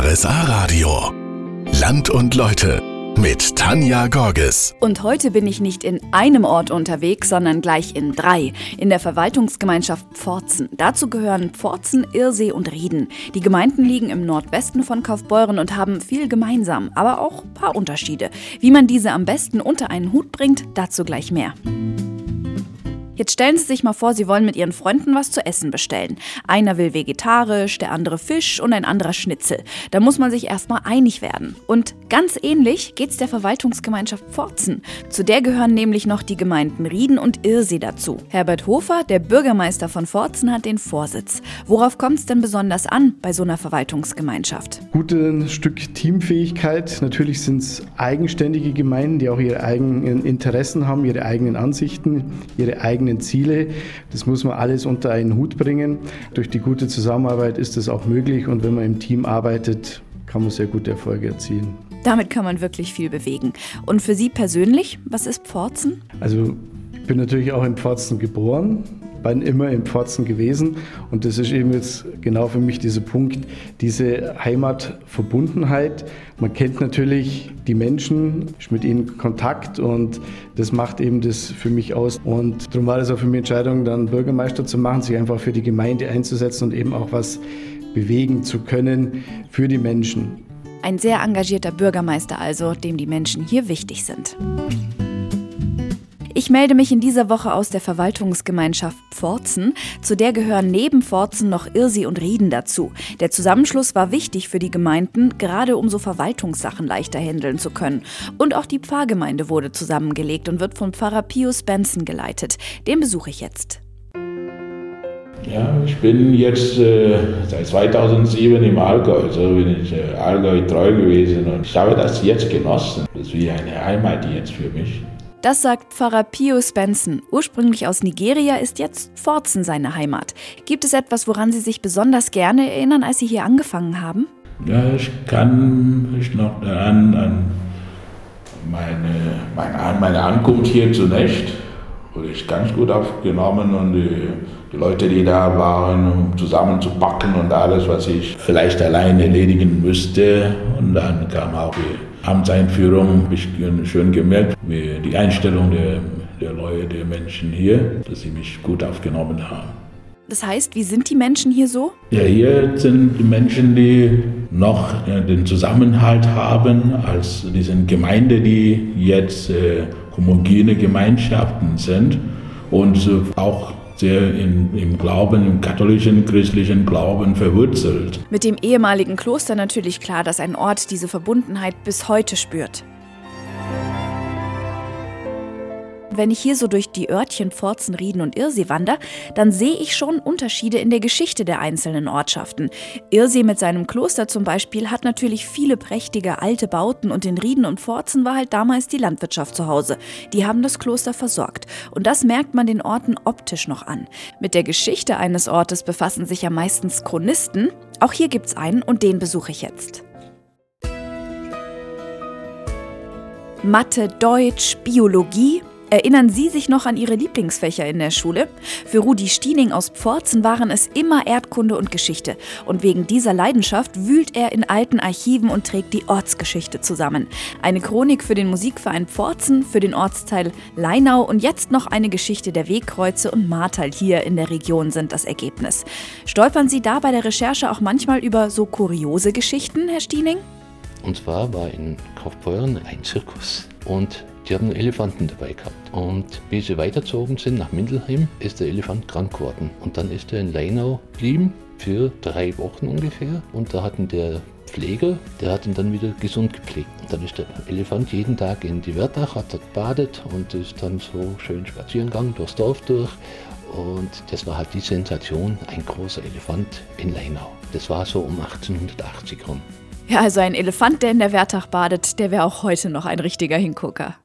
RSA Radio. Land und Leute mit Tanja Gorges. Und heute bin ich nicht in einem Ort unterwegs, sondern gleich in drei. In der Verwaltungsgemeinschaft Pforzen. Dazu gehören Pforzen, Irsee und Rieden. Die Gemeinden liegen im Nordwesten von Kaufbeuren und haben viel gemeinsam, aber auch ein paar Unterschiede. Wie man diese am besten unter einen Hut bringt, dazu gleich mehr. Jetzt stellen Sie sich mal vor, Sie wollen mit Ihren Freunden was zu essen bestellen. Einer will vegetarisch, der andere Fisch und ein anderer Schnitzel. Da muss man sich erstmal einig werden. Und ganz ähnlich geht es der Verwaltungsgemeinschaft Pforzen. Zu der gehören nämlich noch die Gemeinden Rieden und Irsee dazu. Herbert Hofer, der Bürgermeister von Pforzen, hat den Vorsitz. Worauf kommt es denn besonders an bei so einer Verwaltungsgemeinschaft? Gutes Stück Teamfähigkeit. Natürlich sind es eigenständige Gemeinden, die auch ihre eigenen Interessen haben, ihre eigenen Ansichten, ihre eigenen eigenen Ziele. Das muss man alles unter einen Hut bringen. Durch die gute Zusammenarbeit ist das auch möglich und wenn man im Team arbeitet, kann man sehr gute Erfolge erzielen. Damit kann man wirklich viel bewegen. Und für Sie persönlich, was ist Pforzen? Also ich bin natürlich auch in Pforzen geboren, bin immer in Pforzen gewesen und das ist eben jetzt genau für mich dieser Punkt, diese Heimatverbundenheit. Man kennt natürlich die Menschen, ist mit ihnen Kontakt und das macht eben das für mich aus. Und darum war das auch für mich Entscheidung, dann Bürgermeister zu machen, sich einfach für die Gemeinde einzusetzen und eben auch was bewegen zu können für die Menschen. Ein sehr engagierter Bürgermeister also, dem die Menschen hier wichtig sind. Ich melde mich in dieser Woche aus der Verwaltungsgemeinschaft Pforzen. Zu der gehören neben Pforzen noch Irsee und Rieden dazu. Der Zusammenschluss war wichtig für die Gemeinden, gerade um so Verwaltungssachen leichter handeln zu können. Und auch die Pfarrgemeinde wurde zusammengelegt und wird von Pfarrer Pius Benson geleitet. Den besuche ich jetzt. Ja, ich bin jetzt äh, seit 2007 im Allgäu, also bin ich äh, Allgäu treu gewesen und ich habe das jetzt genossen. Das ist wie eine Heimat jetzt für mich. Das sagt Pfarrer Pius Benson. Ursprünglich aus Nigeria ist jetzt Pforzen seine Heimat. Gibt es etwas, woran Sie sich besonders gerne erinnern, als Sie hier angefangen haben? Ja, ich kann mich noch daran an meine, meine, meine Ankunft hier zunächst. Wurde ich ganz gut aufgenommen und die, die Leute, die da waren, um zusammenzupacken und alles, was ich vielleicht allein erledigen müsste. Und dann kam auch die Amtseinführung habe ich schön gemerkt, wie die Einstellung der, der Leute, der Menschen hier, dass sie mich gut aufgenommen haben. Das heißt, wie sind die Menschen hier so? Ja, hier sind die Menschen, die noch den Zusammenhalt haben als diese Gemeinde, die jetzt äh, homogene Gemeinschaften sind und auch sehr in, im Glauben, im katholischen, christlichen Glauben verwurzelt. Mit dem ehemaligen Kloster natürlich klar, dass ein Ort diese Verbundenheit bis heute spürt. Wenn ich hier so durch die Örtchen Pforzen, Rieden und Irsee wandere, dann sehe ich schon Unterschiede in der Geschichte der einzelnen Ortschaften. Irsee mit seinem Kloster zum Beispiel hat natürlich viele prächtige alte Bauten und in Rieden und Pforzen war halt damals die Landwirtschaft zu Hause. Die haben das Kloster versorgt. Und das merkt man den Orten optisch noch an. Mit der Geschichte eines Ortes befassen sich ja meistens Chronisten. Auch hier gibt's einen und den besuche ich jetzt. Mathe, Deutsch, Biologie, Erinnern Sie sich noch an Ihre Lieblingsfächer in der Schule? Für Rudi Stiening aus Pforzen waren es immer Erdkunde und Geschichte. Und wegen dieser Leidenschaft wühlt er in alten Archiven und trägt die Ortsgeschichte zusammen. Eine Chronik für den Musikverein Pforzen, für den Ortsteil Leinau und jetzt noch eine Geschichte der Wegkreuze und Martal hier in der Region sind das Ergebnis. Stolpern Sie da bei der Recherche auch manchmal über so kuriose Geschichten, Herr Stiening? Und zwar war in Kaufbeuren ein Zirkus und die haben einen Elefanten dabei gehabt. Und wie sie weitergezogen sind nach Mindelheim, ist der Elefant krank geworden. Und dann ist er in Leinau geblieben für drei Wochen ungefähr. Und da hatten der Pfleger, der hat ihn dann wieder gesund gepflegt. Und dann ist der Elefant jeden Tag in die Wörtach, hat dort badet und ist dann so schön spazieren gegangen durchs Dorf durch. Und das war halt die Sensation, ein großer Elefant in Leinau. Das war so um 1880 rum. Ja, also ein Elefant, der in der Wertach badet, der wäre auch heute noch ein richtiger Hingucker.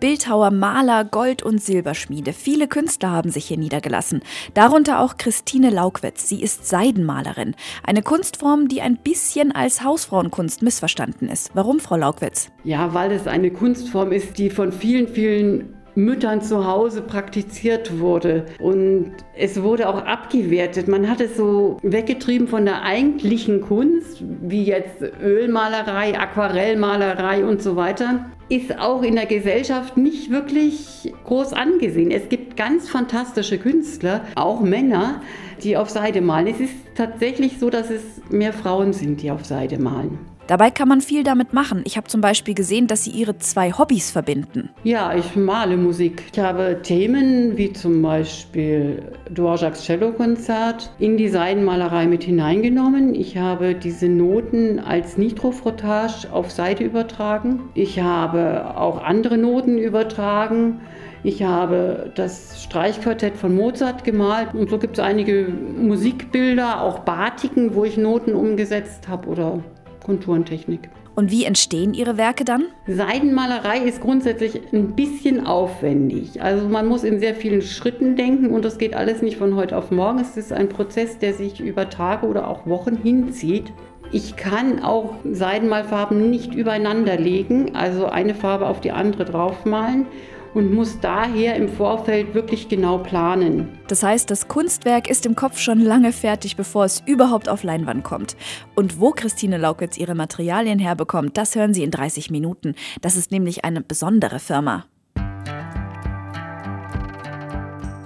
Bildhauer, Maler, Gold- und Silberschmiede. Viele Künstler haben sich hier niedergelassen. Darunter auch Christine Laukwitz. Sie ist Seidenmalerin. Eine Kunstform, die ein bisschen als Hausfrauenkunst missverstanden ist. Warum, Frau Laukwitz? Ja, weil es eine Kunstform ist, die von vielen, vielen Müttern zu Hause praktiziert wurde. Und es wurde auch abgewertet. Man hat es so weggetrieben von der eigentlichen Kunst, wie jetzt Ölmalerei, Aquarellmalerei und so weiter ist auch in der Gesellschaft nicht wirklich groß angesehen. Es gibt ganz fantastische Künstler, auch Männer, die auf Seide malen. Es ist tatsächlich so, dass es mehr Frauen sind, die auf Seide malen. Dabei kann man viel damit machen. Ich habe zum Beispiel gesehen, dass Sie Ihre zwei Hobbys verbinden. Ja, ich male Musik. Ich habe Themen wie zum Beispiel Dvorak's Cello-Konzert in die Seidenmalerei mit hineingenommen. Ich habe diese Noten als Nitrofrottage auf Seide übertragen. Ich habe auch andere Noten übertragen. Ich habe das Streichquartett von Mozart gemalt und so gibt es einige Musikbilder, auch Batiken, wo ich Noten umgesetzt habe oder Konturentechnik. Und wie entstehen Ihre Werke dann? Seidenmalerei ist grundsätzlich ein bisschen aufwendig. Also man muss in sehr vielen Schritten denken und das geht alles nicht von heute auf morgen. Es ist ein Prozess, der sich über Tage oder auch Wochen hinzieht. Ich kann auch Seidenmalfarben nicht übereinander legen, also eine Farbe auf die andere draufmalen und muss daher im Vorfeld wirklich genau planen. Das heißt, das Kunstwerk ist im Kopf schon lange fertig, bevor es überhaupt auf Leinwand kommt. Und wo Christine Laukitz ihre Materialien herbekommt, das hören Sie in 30 Minuten. Das ist nämlich eine besondere Firma.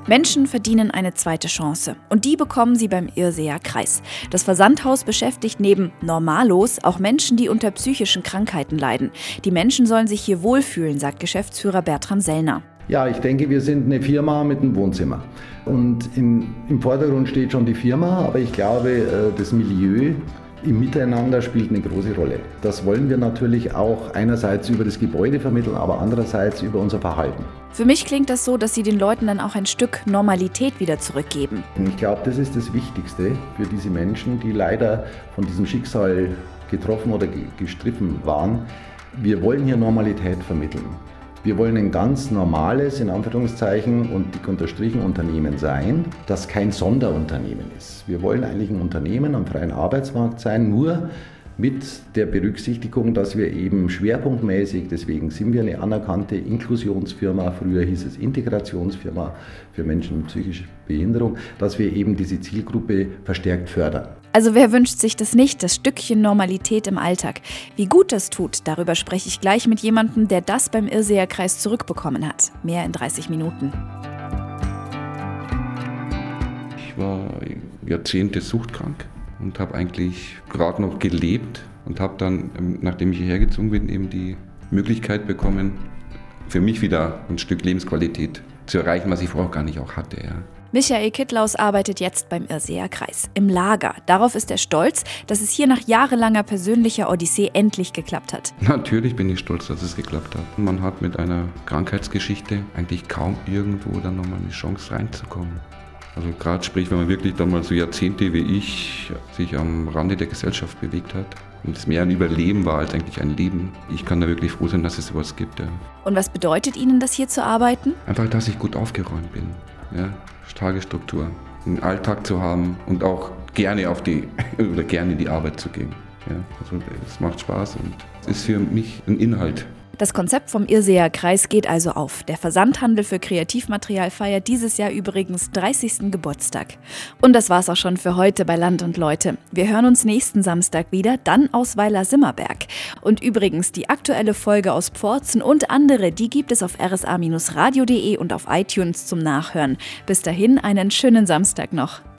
Menschen verdienen eine zweite Chance und die bekommen sie beim Irrseer Kreis. Das Versandhaus beschäftigt neben Normalos auch Menschen, die unter psychischen Krankheiten leiden. Die Menschen sollen sich hier wohlfühlen, sagt Geschäftsführer Bertram Sellner. Ja, ich denke, wir sind eine Firma mit einem Wohnzimmer. Und im, im Vordergrund steht schon die Firma, aber ich glaube, äh, das Milieu im Miteinander spielt eine große Rolle. Das wollen wir natürlich auch einerseits über das Gebäude vermitteln, aber andererseits über unser Verhalten. Für mich klingt das so, dass Sie den Leuten dann auch ein Stück Normalität wieder zurückgeben. Ich glaube, das ist das Wichtigste für diese Menschen, die leider von diesem Schicksal getroffen oder gestriffen waren. Wir wollen hier Normalität vermitteln. Wir wollen ein ganz normales, in Anführungszeichen und dick unterstrichen Unternehmen sein, das kein Sonderunternehmen ist. Wir wollen eigentlich ein Unternehmen am freien Arbeitsmarkt sein, nur mit der Berücksichtigung, dass wir eben schwerpunktmäßig, deswegen sind wir eine anerkannte Inklusionsfirma, früher hieß es Integrationsfirma für Menschen mit psychischer Behinderung, dass wir eben diese Zielgruppe verstärkt fördern. Also wer wünscht sich das nicht, das Stückchen Normalität im Alltag? Wie gut das tut, darüber spreche ich gleich mit jemandem, der das beim Irrseherkreis zurückbekommen hat. Mehr in 30 Minuten. Ich war Jahrzehnte suchtkrank und habe eigentlich gerade noch gelebt und habe dann, ähm, nachdem ich hierher gezogen bin, eben die Möglichkeit bekommen, für mich wieder ein Stück Lebensqualität zu erreichen, was ich vorher gar nicht auch hatte. Ja. Michael Kittlaus arbeitet jetzt beim Irseer Kreis im Lager. Darauf ist er stolz, dass es hier nach jahrelanger persönlicher Odyssee endlich geklappt hat. Natürlich bin ich stolz, dass es geklappt hat. Man hat mit einer Krankheitsgeschichte eigentlich kaum irgendwo dann nochmal eine Chance reinzukommen. Also gerade sprich, wenn man wirklich dann mal so Jahrzehnte wie ich sich am Rande der Gesellschaft bewegt hat und es mehr ein Überleben war als eigentlich ein Leben. Ich kann da wirklich froh sein, dass es sowas gibt. Ja. Und was bedeutet Ihnen das hier zu arbeiten? Einfach, dass ich gut aufgeräumt bin. Ja Tagesstruktur, einen Alltag zu haben und auch gerne auf die oder gerne in die Arbeit zu gehen. Ja, also es macht Spaß und es ist für mich ein Inhalt. Das Konzept vom Irrseer Kreis geht also auf. Der Versandhandel für Kreativmaterial feiert dieses Jahr übrigens 30. Geburtstag. Und das war's auch schon für heute bei Land und Leute. Wir hören uns nächsten Samstag wieder, dann aus Weiler-Simmerberg. Und übrigens, die aktuelle Folge aus Pforzen und andere, die gibt es auf rsa-radio.de und auf iTunes zum Nachhören. Bis dahin einen schönen Samstag noch.